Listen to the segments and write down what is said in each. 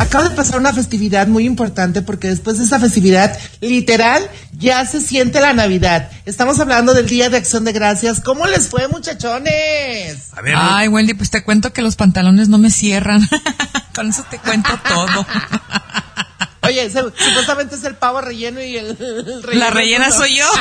acaba de pasar una festividad muy importante porque después de esa festividad, literal, ya se siente la Navidad. Estamos hablando del Día de Acción de Gracias. ¿Cómo les fue, muchachones? A ver, Ay, Wendy, pues te cuento que los pantalones no me cierran. Con eso te cuento todo. Oye, supuestamente es el pavo relleno y el, La rellena soy yo.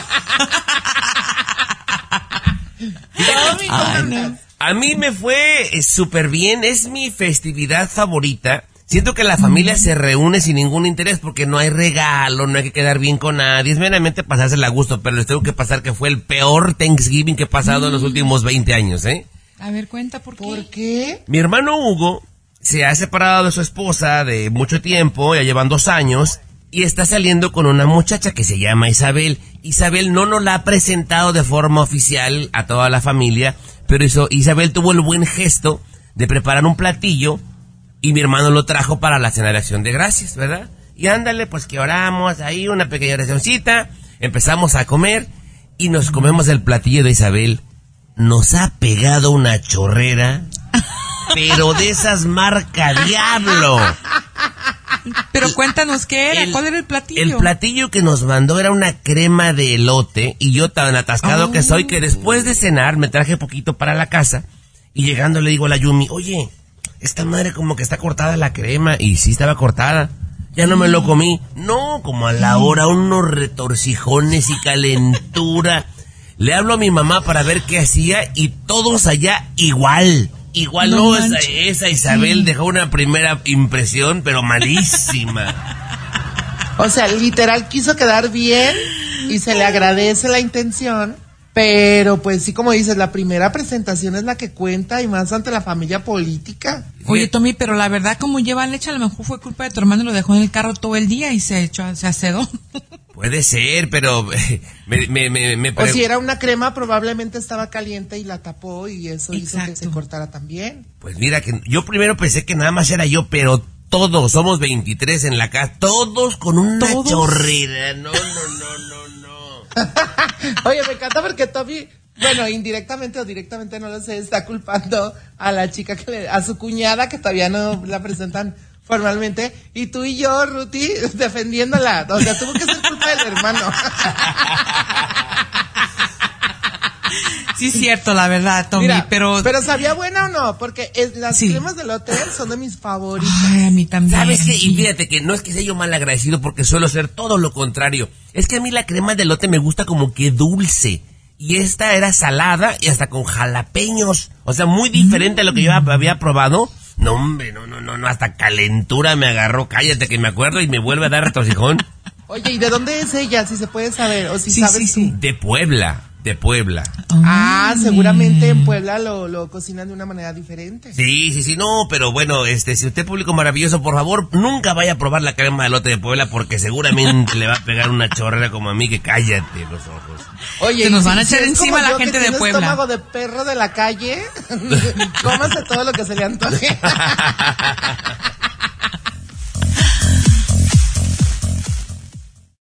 A mí me fue eh, súper bien, es mi festividad favorita. Siento que la familia se reúne sin ningún interés porque no hay regalo, no hay que quedar bien con nadie, es meramente pasársela a gusto, pero les tengo que pasar que fue el peor Thanksgiving que he pasado en los últimos 20 años, ¿eh? A ver, cuenta por qué. ¿Por qué? Mi hermano Hugo se ha separado de su esposa de mucho tiempo, ya llevan dos años, y está saliendo con una muchacha que se llama Isabel. Isabel no nos la ha presentado de forma oficial a toda la familia, pero eso, Isabel tuvo el buen gesto de preparar un platillo y mi hermano lo trajo para la cena de acción de gracias, ¿verdad? Y ándale, pues que oramos ahí, una pequeña oracióncita, empezamos a comer y nos comemos el platillo de Isabel. Nos ha pegado una chorrera, pero de esas marca diablo. Pero cuéntanos qué era, cuál era el platillo. El platillo que nos mandó era una crema de elote y yo tan atascado que soy que después de cenar me traje poquito para la casa y llegando le digo a la Yumi, oye, esta madre como que está cortada la crema y sí estaba cortada. Ya no me lo comí. No, como a la hora unos retorcijones y calentura. Le hablo a mi mamá para ver qué hacía y todos allá igual. Igual no, esa, Isabel dejó una primera impresión, pero malísima. O sea, literal quiso quedar bien y se le agradece la intención, pero pues sí, como dices, la primera presentación es la que cuenta y más ante la familia política. Oye, Tommy, pero la verdad, como lleva leche, a lo mejor fue culpa de tu hermano, lo dejó en el carro todo el día y se echó, se acedó. Puede ser, pero me, me, me, O si era una crema, probablemente estaba caliente y la tapó y eso hizo que se cortara también. Pues mira, que yo primero pensé que nada más era yo, pero todos, somos 23 en la casa, todos con una chorrera. No, no, no, no, no. Oye, me encanta porque Toby, bueno, indirectamente o directamente, no lo sé, está culpando a la chica que le, a su cuñada que todavía no la presentan formalmente, y tú y yo, Ruti, defendiéndola. O sea, tuvo que ser culpa del hermano. Sí, cierto, la verdad, Tommy, pero... Pero ¿sabía buena o no? Porque las cremas del hotel son de mis favoritas. Ay, a mí también. ¿Sabes qué? Y fíjate que no es que sea yo mal agradecido porque suelo ser todo lo contrario. Es que a mí la crema del lote me gusta como que dulce. Y esta era salada y hasta con jalapeños. O sea, muy diferente a lo que yo había probado. No, hombre, no, no, no, no, hasta calentura me agarró. Cállate que me acuerdo y me vuelve a dar retorcijón. Oye, ¿y de dónde es ella? Si se puede saber, o si sabes sí, De Puebla de Puebla. Ah, seguramente en Puebla lo, lo, cocinan de una manera diferente. Sí, sí, sí, no, pero bueno, este, si usted público maravilloso, por favor, nunca vaya a probar la crema de lote de Puebla porque seguramente le va a pegar una chorrera como a mí que cállate los ojos. Oye, Se nos van a echar encima la gente de Puebla. estómago de perro de la calle, cómase todo lo que se le antoje.